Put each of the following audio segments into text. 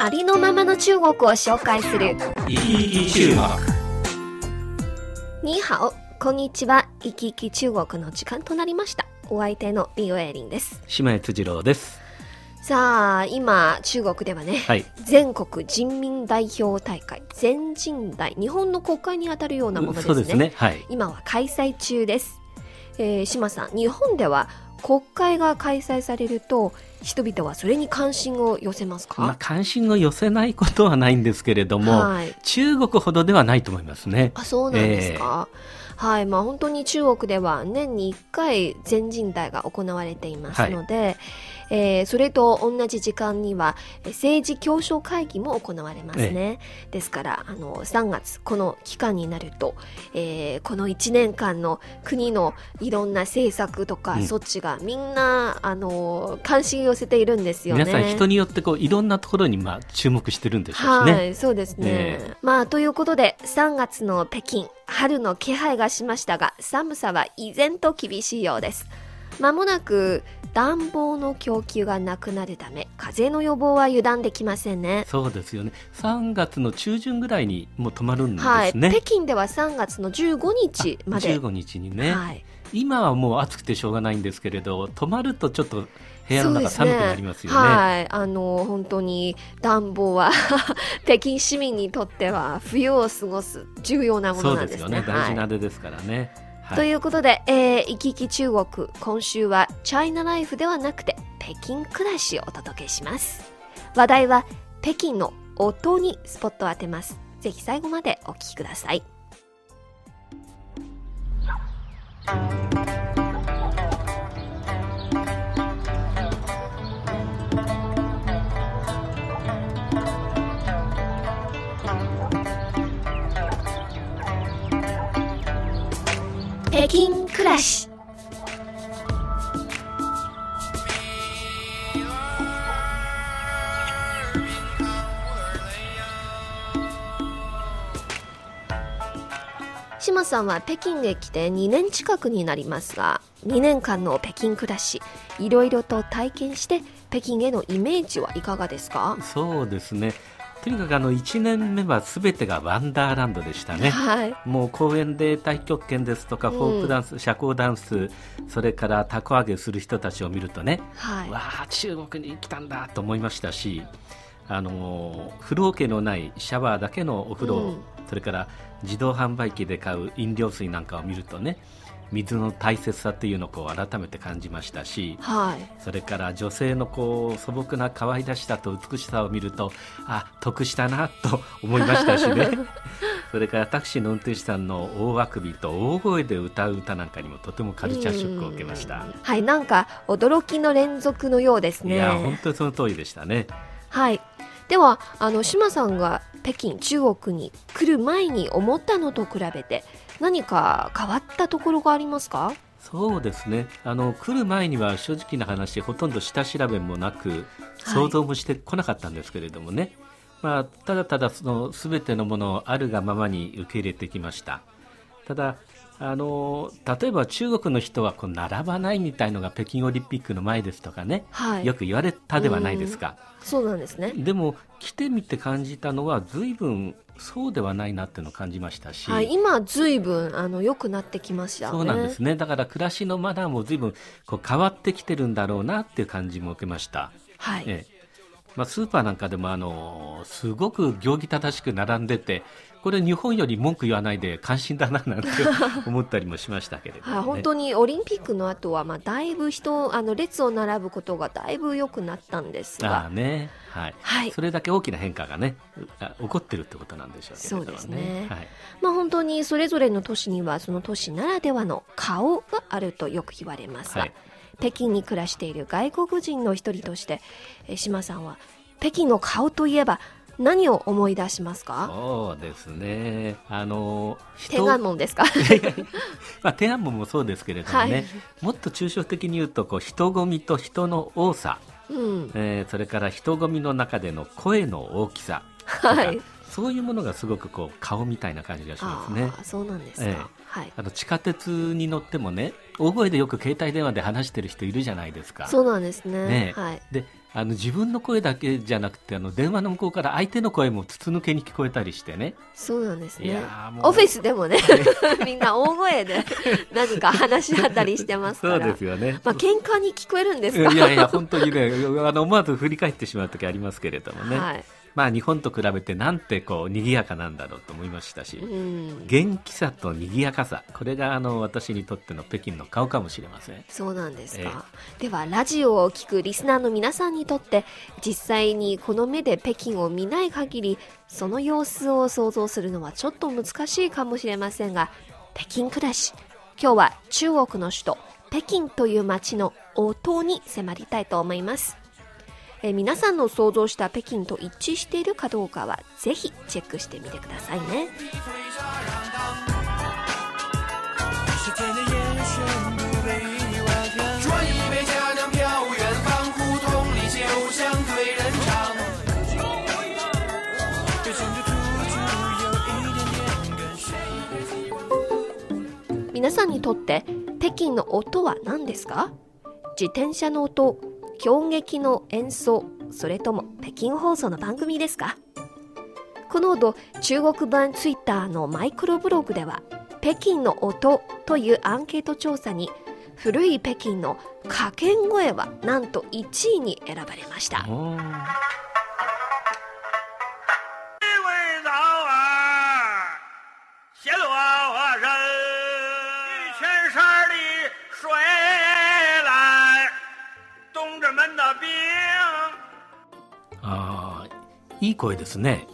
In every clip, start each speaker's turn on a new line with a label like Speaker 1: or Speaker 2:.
Speaker 1: ありのままの中国を紹介する。
Speaker 2: 生き生き中国
Speaker 1: に好、こんにちは。生き生き中国の時間となりました。お相手のリオエリンです。
Speaker 3: 島根辻郎です。
Speaker 1: さあ、今、中国ではね、
Speaker 3: はい。
Speaker 1: 全国人民代表大会、全人代、日本の国会にあたるようなものですね。
Speaker 3: そうですね。はい。
Speaker 1: 今は開催中です。えー、島さん、日本では国会が開催されると、人々はそれに関心を寄せますか、
Speaker 3: まあ、関心を寄せないことはないんですけれども、
Speaker 1: はい。
Speaker 3: 中国ほどではないと思いますね。
Speaker 1: あ、そうなんですか？はい。まあ本当に中国では年に1回全人代が行われていますので、えーそれと同じ時間にはえー政治協商会議も行われますね。ですから、あの、3月、この期間になると、えーこの1年間の国のいろんな政策とか
Speaker 3: うん
Speaker 1: 措置がみんな、あの、関心を寄せているんですよね。
Speaker 3: 皆さん人によってこういろんなところにまあ注目してるんでしょうし
Speaker 1: は
Speaker 3: ね。
Speaker 1: い、そうですね。
Speaker 3: え
Speaker 1: まあ、ということで、3月の北京、春の気配がしましたが、寒さは依然と厳しいようです。まもなく暖房の供給がなくなるため、風邪の予防は油断できませんね。
Speaker 3: そうですよね。3月の中旬ぐらいにもう止まるんです
Speaker 1: はい、
Speaker 3: ね。
Speaker 1: 北京では3月の15日まで。
Speaker 3: 15日にね、
Speaker 1: はい、
Speaker 3: 今はもう暑くてしょうがないんですけれど、止まるとちょっと部屋の中寒くなりますよね。
Speaker 1: はい、あの本当に暖房は 北京市民にとっては冬を過ごす重要なも
Speaker 3: そ
Speaker 1: のなんですね。
Speaker 3: うですよね。大
Speaker 1: はい
Speaker 3: 事な出ですからね。はい
Speaker 1: ということで、えー、行き来中国、今週はチャイナライフではなくて北京暮らしをお届けします。話題は北京の音にスポットを当てます。ぜひ最後までお聞きください。北京暮らし。島さんは北京へ来て2年近くになりますが、2年間の北京暮らし、いろいろと体験して、北京へのイメージはいかがですか？
Speaker 3: そうですね。とにかくあの1年目はすべてがワンダーランドでしたね。
Speaker 1: はい。
Speaker 3: もう公園で太極拳ですとか
Speaker 1: うん
Speaker 3: フォークダンス、社交ダンスそれからたこ揚げする人たちを見るとね、
Speaker 1: はい。
Speaker 3: わあ中国に来たんだと思いましたしあの風呂桶のないシャワーだけのお風呂、
Speaker 1: うん。
Speaker 3: それから自動販売機で買う飲料水なんかを見るとね水の大切さっていうのをこう改めて感じましたし
Speaker 1: はい。
Speaker 3: それから女性のこう素朴な可愛らしさと美しさを見るとあ得したなと思いましたしね。それからタクシーの運転手さんの大あくびと大声で歌う歌なんかにもとてもカルチャーショックを受けました。
Speaker 1: うん。はい、なんか驚きの連続のようですね。
Speaker 3: いや本当にその通りでしたね
Speaker 1: はい。では、あの、島さんが北京、中国に来る前に思ったのと比べて、何か変わったところがありますか？
Speaker 3: そうですね。あの来る前には正直な話ほとんど下調べもなく
Speaker 1: はい。
Speaker 3: 想像もしてこなかったんですけれどもね、まあ、ただただその全てのものをあるがままに受け入れてきました。ただあの例えば中国の人はこう並ばないみたいのが北京オリンピックの前ですとかね、
Speaker 1: はい。
Speaker 3: よく言われたではないですか、
Speaker 1: そうなんですね。
Speaker 3: でも来てみて感じたのは随分そうではないなっていうのを感じましたし、
Speaker 1: はい、今、ずいぶん、あの、良くなってきましたね。
Speaker 3: そうなんですね。だから暮らしのマナーも随分こう変わってきてるんだろうなっていう感じも受けました。
Speaker 1: はい。
Speaker 3: ええまあ、スーパーなんかでもあのすごく行儀正しく並んでて、これ日本より文句言わないで関心だななんて思ったりもしましたけれども、ね。
Speaker 1: はい、本当にオリンピックの後は、まあ、だいぶ人、あの、列を並ぶことがだいぶ良くなったんです
Speaker 3: ああ
Speaker 1: が、
Speaker 3: ね、はい。
Speaker 1: はい
Speaker 3: それだけ大きな変化がね、あ起こってるってことなんでしょうけれどもね。
Speaker 1: そうですね
Speaker 3: はい。
Speaker 1: まあ本当にそれぞれの都市にはその都市ならではの顔があるとよく言われますが、
Speaker 3: はい
Speaker 1: 北京に暮らしている外国人の一人として、えー島さんは北京の顔といえば何を思い出しますか？
Speaker 3: そうですね。あの、
Speaker 1: 天安門ですか？
Speaker 3: まあ、天安門もそうですけれどもね、はい、もっと抽象的に言うと、こう、人混みと人の多さ、うん、えー、それから人混みの中での声の大きさ、はい、そういうものがすごくこう顔みたいな感じがしますね。
Speaker 1: そうなんですか、えー、はい、
Speaker 3: あの地下鉄に乗ってもね大声でよく携帯電話で話してる人いるじゃないですか。
Speaker 1: そうなんですね。ねはい、
Speaker 3: であの自分の声だけじゃなくてあの電話の向こうから相手の声も筒抜けに聞こえたりしてね。
Speaker 1: そうなんですね。オフィスでもね みんな大声で 何か話し合ったりしてますから。
Speaker 3: そうですよね。
Speaker 1: まあ喧嘩に聞こえるんですか？
Speaker 3: いやいや本当にねあの思わず振り返ってしまう時ありますけれどもね、はいまあ、日本と比べてなんてこう賑やかなんだろうと思いましたし、うん、元気さと賑やかさこれがあの私にとっての北京の顔かもしれません。
Speaker 1: そうなんですか、えー、ではラジオを聞くリスナーの皆さんにとって実際にこの目で北京を見ない限りその様子を想像するのはちょっと難しいかもしれませんが北京暮らし。今日は中国の首都北京という街の音に迫りたいと思いますえ皆さんの想像した北京と一致しているかどうかはぜひチェックしてみてくださいね。皆さんにとって北京の音は何ですか？自転車の音狂劇の演奏それとも北京放送の番組ですか？この後中国版ツイッターのマイクロブログでは北京の音というアンケート調査に古い北京の掛け声はなんと1位に選ばれました。
Speaker 3: いい声ですね。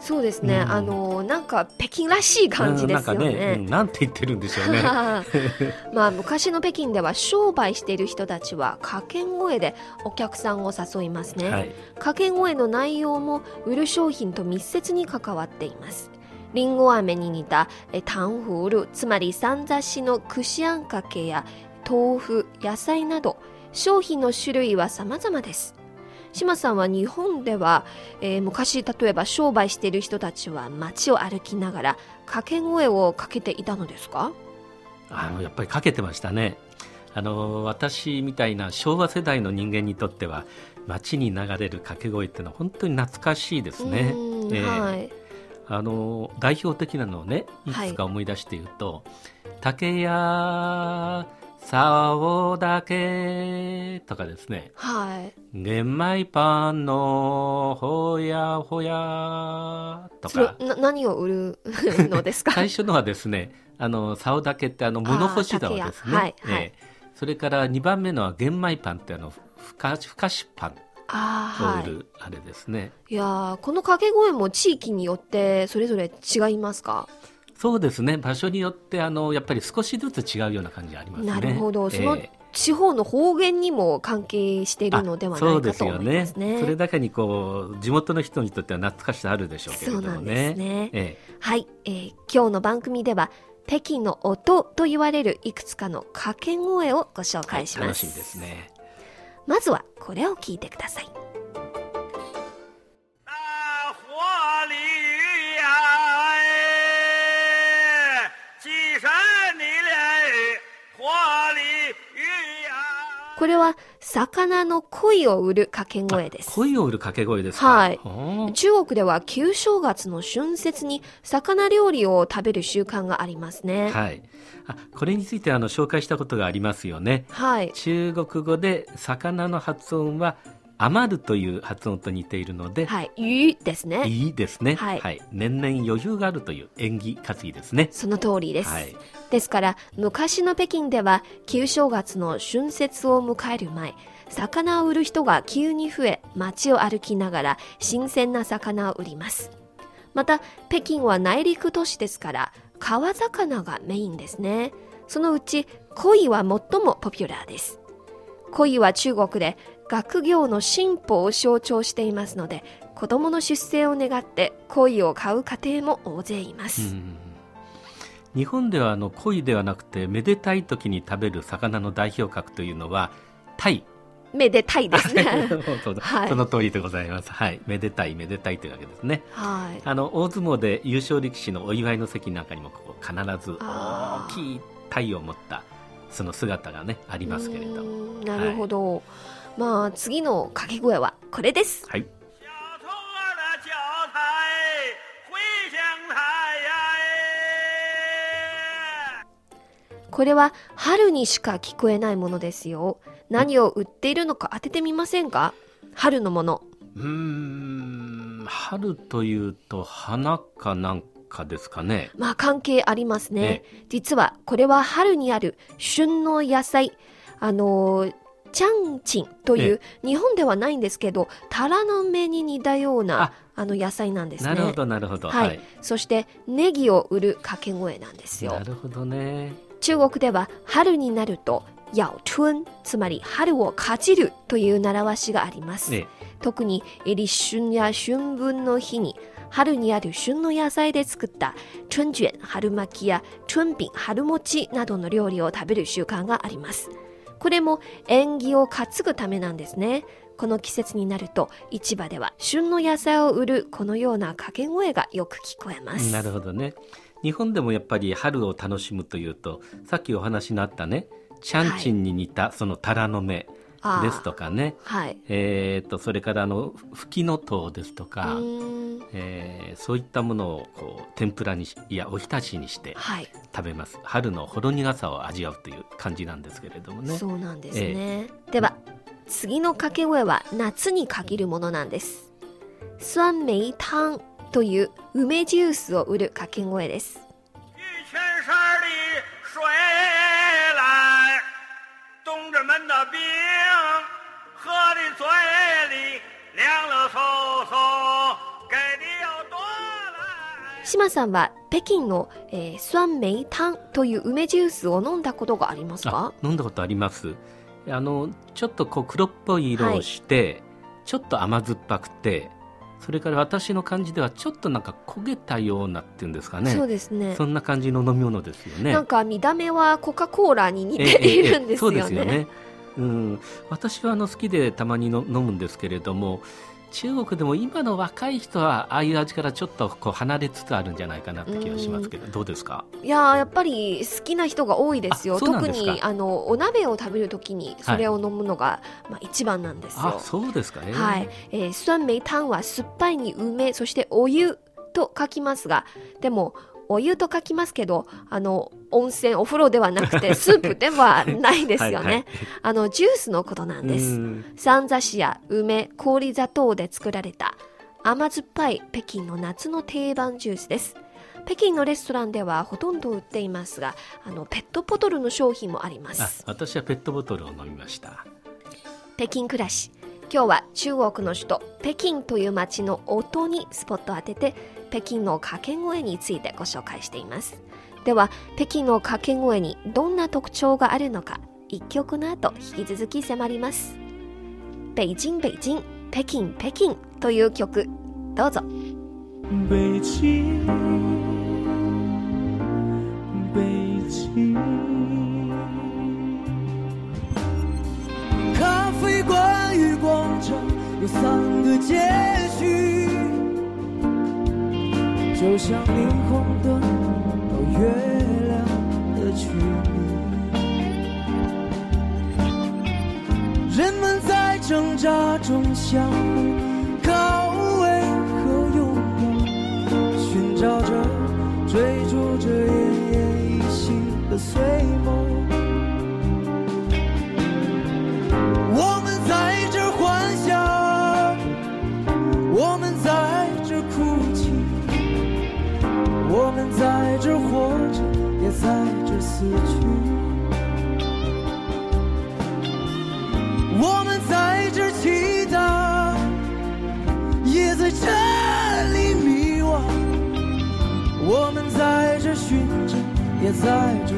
Speaker 1: そうですね、うん、あのなんか北京らしい感じですよね。
Speaker 3: ねうん、なんて言ってるんでしょうね。
Speaker 1: まあ昔の北京では商売している人たちは掛け声でお客さんを誘いますね。はい、掛け声の内容も売る商品と密接に関わっています。りんご飴に似たタンフールつまり三雑しの串あんかけや豆腐野菜など商品の種類は様々です。島さんは日本では、えー、昔例えば商売している人たちは街を歩きながら掛け声をかけていたのですか？
Speaker 3: あのやっぱりかけてましたねあの私みたいな昭和世代の人間にとっては街に流れる掛け声っていうのは本当に懐かしいですね。えー、はいあの代表的なのをねいくつか思い出して言うと、はい、竹や竿だけとかですね。はい。玄米パンのほやほやとか。
Speaker 1: な何を売るのですか？
Speaker 3: 最初のはですね、あの、竿だけってあの、物干し竿ですね。はい、はい、それから2番目のは玄米パンってあの、ふかふかしパン。あ売るあれですね。
Speaker 1: いやこの掛け声も地域によってそれぞれ違いますか？
Speaker 3: そうですね場所によってあのやっぱり少しずつ違うような感じありますね。
Speaker 1: なるほど、その地方の方言にも関係しているのではないかと思いますね。
Speaker 3: そ、ね、それだけにこう地元の人にとっては懐かしさあるでしょうけれどもね。ね
Speaker 1: ええ、はい、えー、今日の番組では北京の音と言われるいくつかの掛け声をご紹介します。はい、楽
Speaker 3: しみですね。
Speaker 1: まずはこれを聞いてください。これは魚の鯉を売る掛け声です。
Speaker 3: 鯉を売る掛け声です
Speaker 1: はい。中国では旧正月の春節に魚料理を食べる習慣がありますね。
Speaker 3: はい。あこれについてあの紹介したことがありますよね。はい。中国語で魚の発音は余るという発音と似ているので、
Speaker 1: はい、いいですね。
Speaker 3: いいですね。はい、はい、年々余裕があるという縁起担ぎですね。
Speaker 1: その通りです。はい、ですから、昔の北京では、旧正月の春節を迎える前、魚を売る人が急に増え、街を歩きながら新鮮な魚を売ります。また、北京は内陸都市ですから、川魚がメインですね。そのうち、鯉は最もポピュラーです。鯉は中国で学業の進歩を象徴していますので子供の出生を願って鯉を買う家庭も大勢います、
Speaker 3: 日本ではあの鯉ではなくてめでたい時に食べる魚の代表格というのは鯛
Speaker 1: めでたいですね。はい。
Speaker 3: その通りでございます。はい、めでたいめでたいというわけですね。
Speaker 1: はい。
Speaker 3: あの大相撲で優勝力士のお祝いの席なんかにもこう必ず大きい鯛を持ったその姿がねありますけれど
Speaker 1: なるほど、まあ次の掛け声はこれです
Speaker 3: はい。
Speaker 1: これは春にしか聞こえないものですよ何を売っているのか当ててみませんか？春のもの
Speaker 3: うーん春というと花かなんかですかね。
Speaker 1: まあ関係ありますね
Speaker 3: え。
Speaker 1: 実はこれは春にある旬の野菜。あのー、チャンチンという、日本ではないんですけど、タラの芽に似たような
Speaker 3: あ
Speaker 1: あの野菜なんですね。
Speaker 3: なるほどなるほど。
Speaker 1: はい、そしてネギを売る掛け声なんですよ
Speaker 3: な。るほどね。
Speaker 1: 中国では春になると、咬春、つまり春をかじるという習わしがあります。
Speaker 3: え
Speaker 1: 特に立春や春分の日に春にある旬の野菜で作った春卷、春巻きや春饼、春餅などの料理を食べる習慣があります。これも縁起を担ぐためなんですね。この季節になると市場では旬の野菜を売るこのような掛け声がよく聞こえます。
Speaker 3: なるほどね。日本でもやっぱり春を楽しむというとさっきお話のあったねちゃんちんに似たそのタラの芽
Speaker 1: はい
Speaker 3: ですとかね、
Speaker 1: はい。
Speaker 3: えー、とそれからあのふきのとうですと
Speaker 1: う
Speaker 3: か、えーそういったものをこう天ぷらにしいやおひたしにして
Speaker 1: はい。
Speaker 3: 食べます春のほろ苦さを味わうという感じなんですけれどもね
Speaker 1: そうなんですね。では、次の掛け声は夏に限るものなんです。酸梅汤という梅ジュースを売る掛け声です。島さんは北京の、えー、酸梅湯という梅ジュースを飲んだことがあります
Speaker 3: あ
Speaker 1: か
Speaker 3: 飲んだことあります。あのちょっとこう黒っぽい色をして、ちょっと甘酸っぱくてそれから私の感じではちょっとなんか焦げたようなっていうんですかね。
Speaker 1: そうですね。
Speaker 3: そんな感じの飲み物ですよね。
Speaker 1: なんか見た目はコカ・コーラに似ているんですよね。
Speaker 3: そうですよね。うん、私はあの好きでたまにの飲むんですけれども中国でも今の若い人はああいう味からちょっとこう離れつつあるんじゃないかなって気がしますけどどうですか？
Speaker 1: いやーやっぱり好きな人が多いですよ。特にあのお鍋を食べるときにそれを飲むのが、まあ一番なんですよ。
Speaker 3: あ。そうですかね、
Speaker 1: はい、えー、酸梅湯は酸っぱいに梅そしてお湯と書きますがでもお湯と書きますけどあの温泉お風呂ではなくて スープではないですよね。
Speaker 3: はいはい。
Speaker 1: あのジュースのことなんです。
Speaker 3: うん。
Speaker 1: 三座子や梅氷砂糖で作られた甘酸っぱい北京の夏の定番ジュースです。北京のレストランではほとんど売っていますがあのペットボトルの商品もありま
Speaker 3: あ
Speaker 1: す
Speaker 3: 私はペットボトルを飲みました。
Speaker 1: 北京暮らし。今日は中国の首都北京という街の音にスポットを当てて北京の掛け声についてご紹介していますでは北京の掛け声にどんな特徴があるのか一曲の後引き続き迫ります。北京北京北京北京という曲。どうぞ。
Speaker 4: 北京，北京，咖啡馆与广场有三个街区，就像霓虹灯月亮的距离，人们在挣扎中相互也在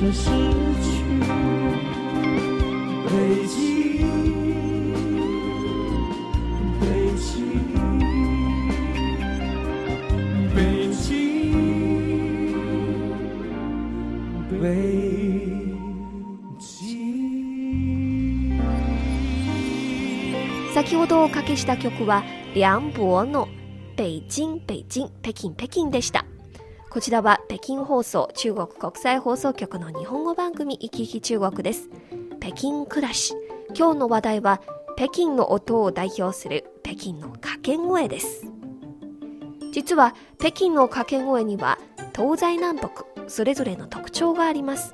Speaker 1: 先ほどおかけした曲は、リャンボーの北京、北京、北京、北京でした。こちらは北京放送中国国際放送局の日本語番組「いきいき中国」です。北京暮らし。今日の話題は北京の音を代表する北京の掛け声です。実は北京の掛け声には東西南北それぞれの特徴があります。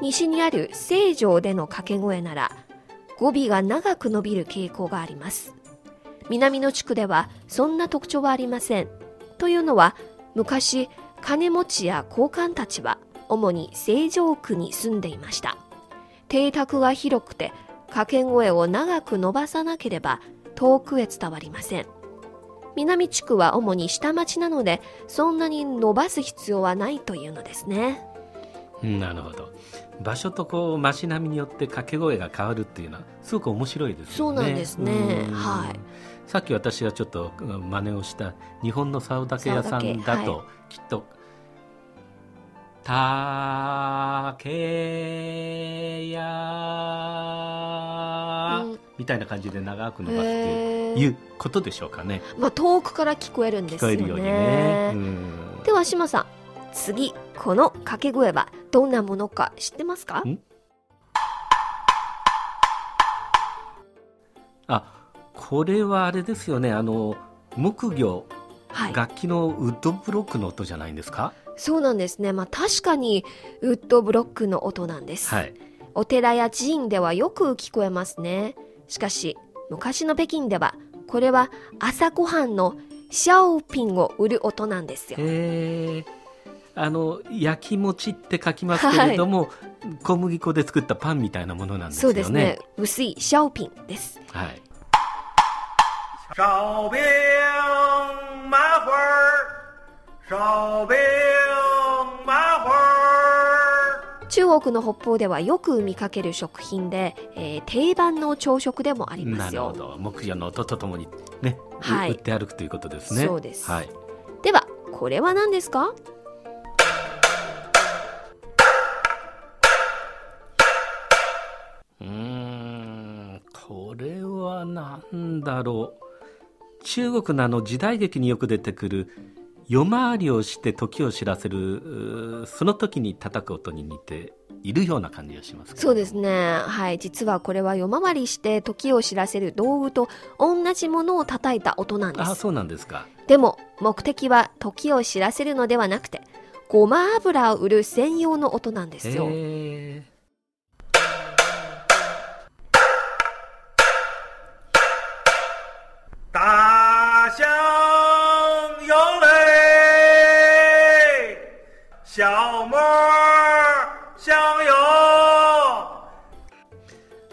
Speaker 1: 西にある西条での掛け声なら語尾が長く伸びる傾向があります。南の地区ではそんな特徴はありません。というのは昔金持ちや高官たちは主に西条区に住んでいました。邸宅が広くて掛け声を長く伸ばさなければ遠くへ伝わりません。南地区は主に下町なのでそんなに伸ばす必要はないというのですね。
Speaker 3: なるほど場所とこう街並みによって掛け声が変わるっていうのはすごく面白いですよね
Speaker 1: そうなんですね
Speaker 3: うん
Speaker 1: はい
Speaker 3: さっき私がちょっとうん真似をした日本の竿竹屋さんだと、きっと「竹屋」
Speaker 1: うん
Speaker 3: みたいな感じで長く伸ばすっていうことでしょうかね。
Speaker 1: まあ遠くから聞こえるんですよね。
Speaker 3: 聞こえるようにね。うん。
Speaker 1: では島さん。次。この掛け声はどんなものか知ってますか？
Speaker 3: ん？あこれはあれですよね。あの木魚。
Speaker 1: はい。
Speaker 3: 楽器のウッドブロックの音じゃないんですか？
Speaker 1: そうなんですね。まあ確かにウッドブロックの音なんです、
Speaker 3: はい。
Speaker 1: お寺や寺院ではよく聞こえますね。しかし昔の北京ではこれは朝ごはんのシャオピンを売る音なんですよ。
Speaker 3: あの焼き餅って書きますけれども、小麦粉で作ったパンみたいなものなんですよね。
Speaker 1: そうですね。薄いシャオピンです。
Speaker 3: はい
Speaker 5: 烧饼麻花儿，烧饼麻花儿。
Speaker 1: 中国の北方ではよく見かける食品で、えー定番の朝食でもありますよ。
Speaker 3: なるほど。木魚の音とともにね、
Speaker 1: はい。
Speaker 3: 売って歩くということですね。
Speaker 1: そうです。
Speaker 3: はい。
Speaker 1: ではこれは何ですか？
Speaker 3: うーんこれは何だろう中国のあの時代劇によく出てくる夜回りをして時を知らせるその時に叩く音に似ているような感じがします
Speaker 1: そうですね。はい。実はこれは夜回りして時を知らせる道具と同じものを叩いた音なんです。
Speaker 3: あそうなんですか。
Speaker 1: でも目的は時を知らせるのではなくてごま油を売る専用の音なんですよ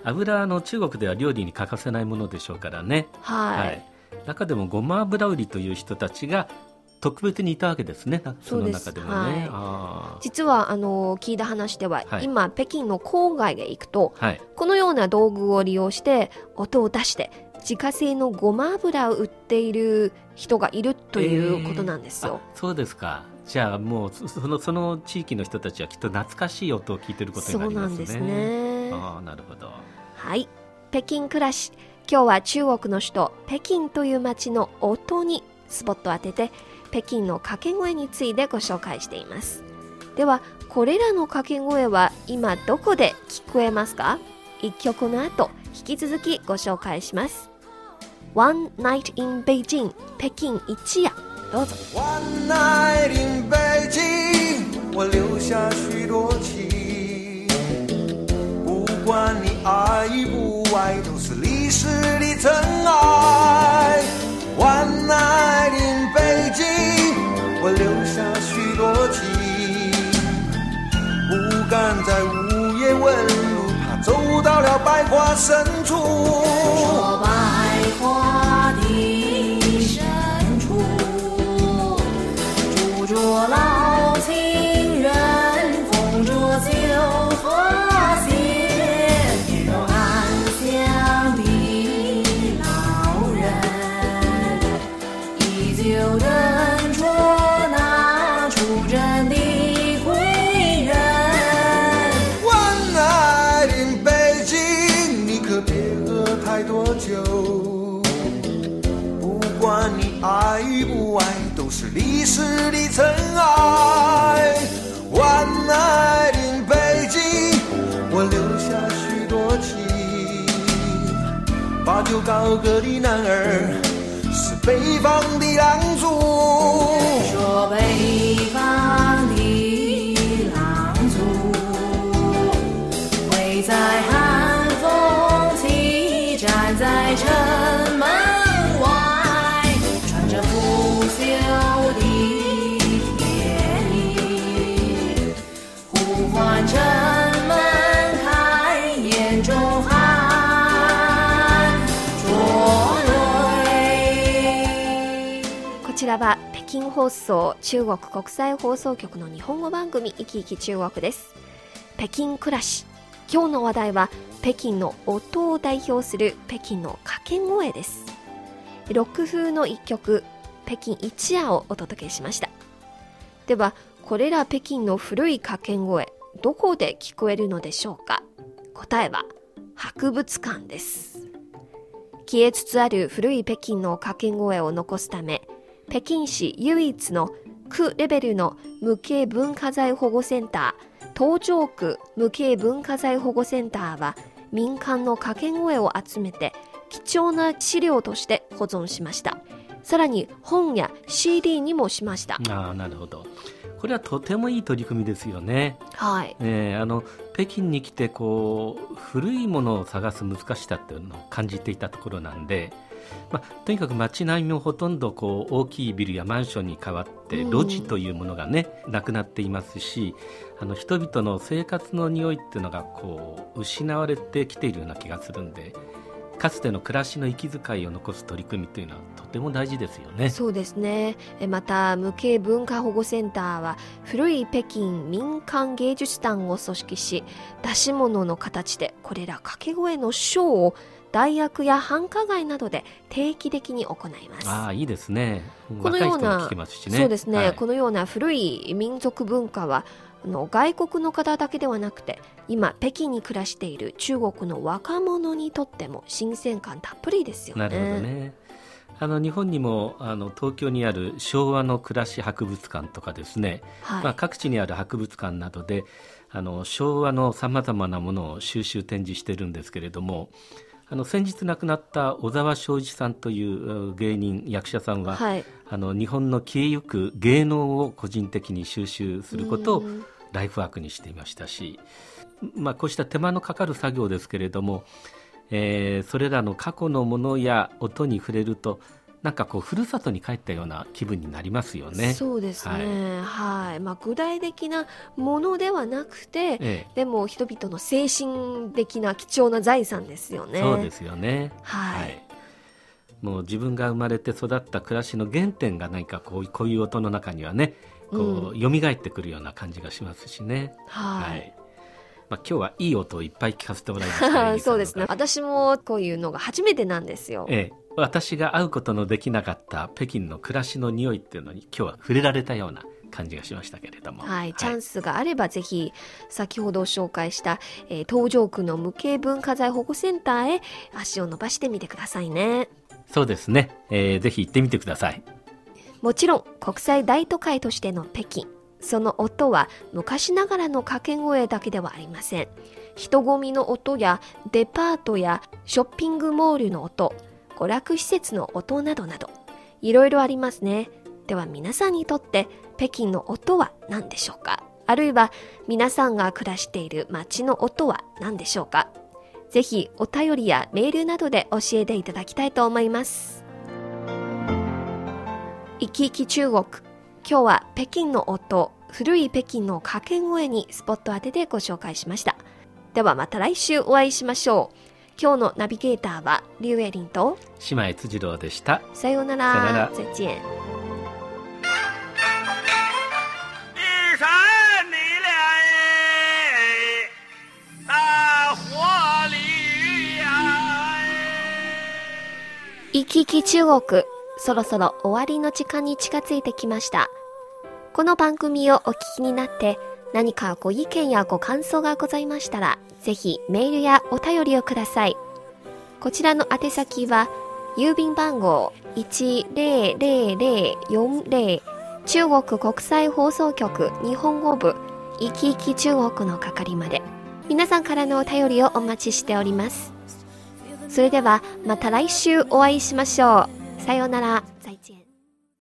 Speaker 3: 油はあの中国では料理に欠かせないものでしょうからね、
Speaker 1: はい、
Speaker 3: 中でもごま油売りという人たちが特別にいたわけですね。その中でもね。あ
Speaker 1: 実はあの聞いた話では、
Speaker 3: はい。
Speaker 1: 今北京の郊外へ行くと
Speaker 3: ーはい。
Speaker 1: このような道具を利用して音を出して自家製のごま油を売っている人がいるということなんですよ。
Speaker 3: あそうですか。じゃあもうそそのその地域の人たちはきっと懐かしい音を聞いてることに
Speaker 1: そ
Speaker 3: なりますね。
Speaker 1: うなんですね。
Speaker 3: ああなるほど
Speaker 1: はい。北京暮らし。今日は中国の首都北京という街の音にスポットを当てて北京の掛け声についてご紹介していますではこれらの掛け声は今どこで聞こえますか？一曲の後引き続きご紹介します One Night in Beijing 北京一夜どうぞ
Speaker 6: One night in 北京，我留下许多情。不管你爱与不爱，都是历史的尘埃。One night in 北京，我留下许多情。不敢在午夜问路，怕走到了百花深处。
Speaker 7: 有
Speaker 6: 高歌的男儿，是北方的狼族。
Speaker 1: 京放送中国国際放送局の日本語番組「いきいき中国」です。北京暮らし。今日の話題は北京の音を代表する北京の掛け声です。ロック風の一曲北京一夜をお届けしました。ではこれら北京の古い掛け声どこで聞こえるのでしょうか？答えは博物館です。消えつつある古い北京の掛け声を残すため北京市唯一の区レベルの無形文化財保護センター東城区無形文化財保護センターは民間の掛け声を集めて貴重な資料として保存しました。さらに本や CD にもしました。
Speaker 3: ああなるほど。これはとてもいい取り組みですよね。
Speaker 1: はい。
Speaker 3: えーあの北京に来てこう古いものを探す難しさっていうのを感じていたところなんで、まあ、とにかく街並みもほとんどこう大きいビルやマンションに変わって
Speaker 1: うん
Speaker 3: 路地というものがね、なくなっていますしあの人々の生活の匂いっていうのがこう失われてきているような気がするんでかつての暮らしの息遣いを残す取り組みというのはとても大事ですよね。
Speaker 1: そうですねえまた無形文化保護センターは古い北京民間芸術団を組織し出し物の形でこれら掛け声のショーを大学や繁華街などで定期的に行います
Speaker 3: ああいいですね。
Speaker 1: このような
Speaker 3: ね。
Speaker 1: そうですね、
Speaker 3: はい
Speaker 1: このような古い民族文化はあの外国の方だけではなくて今北京に暮らしている中国の若者にとっても新鮮感たっぷりですよね。
Speaker 3: なるほどね。あの日本にもあの東京にある昭和の暮らし博物館とかですね、
Speaker 1: はい
Speaker 3: まあ、各地にある博物館などであの昭和のさまざまなものを収集展示してるんですけれどもあの先日亡くなった小沢昭一さんというう芸人役者さんは、
Speaker 1: はい、
Speaker 3: あの日本の消えゆく芸能を個人的に収集することを
Speaker 1: うん。
Speaker 3: ライフワークにしていましたし、まあ、こうした手間のかかる作業ですけれども、えーそれらの過去のものや音に触れるとなんかこうふるさとに帰ったような気分になりますよね。
Speaker 1: そうですね、はい。まあ、具体的なものではなくて、
Speaker 3: ええ。
Speaker 1: でも人々の精神的な貴重な財産ですよね。
Speaker 3: そうですよね。
Speaker 1: はい。
Speaker 3: もう自分が生まれて育った暮らしの原点が何かこうこういう音の中にはねこう、蘇ってくるような感じがしますしね。
Speaker 1: はい。
Speaker 3: まあ、今日はいい音をいっぱい聞かせてもらいましたね
Speaker 1: そうですね。私もこういうのが初めてなんですよ。
Speaker 3: ええ、私が会うことのできなかった北京の暮らしの匂いっていうのに今日は触れられたような感じがしましたけれども。
Speaker 1: はい、チャンスがあればぜひ先ほど紹介した、えー東条区の無形文化財保護センターへ足を伸ばしてみてくださいね。
Speaker 3: そうですね、えーぜひ行ってみてください。
Speaker 1: もちろん国際大都会としての北京その音は昔ながらの掛け声だけではありません人混みの音やデパートやショッピングモールの音娯楽施設の音などなどいろいろありますね。では皆さんにとって北京の音は何でしょうか？あるいは皆さんが暮らしている街の音は何でしょうか？ぜひお便りやメールなどで教えていただきたいと思います。生き生き中国今日は北京の音古い北京の掛け声にスポット当ててご紹介しました。ではまた来週お会いしましょう。今日のナビゲーターはリュウエリンと
Speaker 3: 姉妹辻郎でした。
Speaker 1: さような
Speaker 3: さような
Speaker 1: ら
Speaker 3: ら
Speaker 1: 再见
Speaker 5: 一山的莲，大火里呀。
Speaker 1: 生き生き中国そろそろ終わりの時間に近づいてきましたこの番組をお聞きになって何かご意見やご感想がございましたらぜひメールやお便りをくださいこちらの宛先は郵便番号10040中国国際放送局日本語部生き生き中国の係まで皆さんからのお便りをお待ちしておりますそれではまた来週お会いしましょう。さようなら。再见。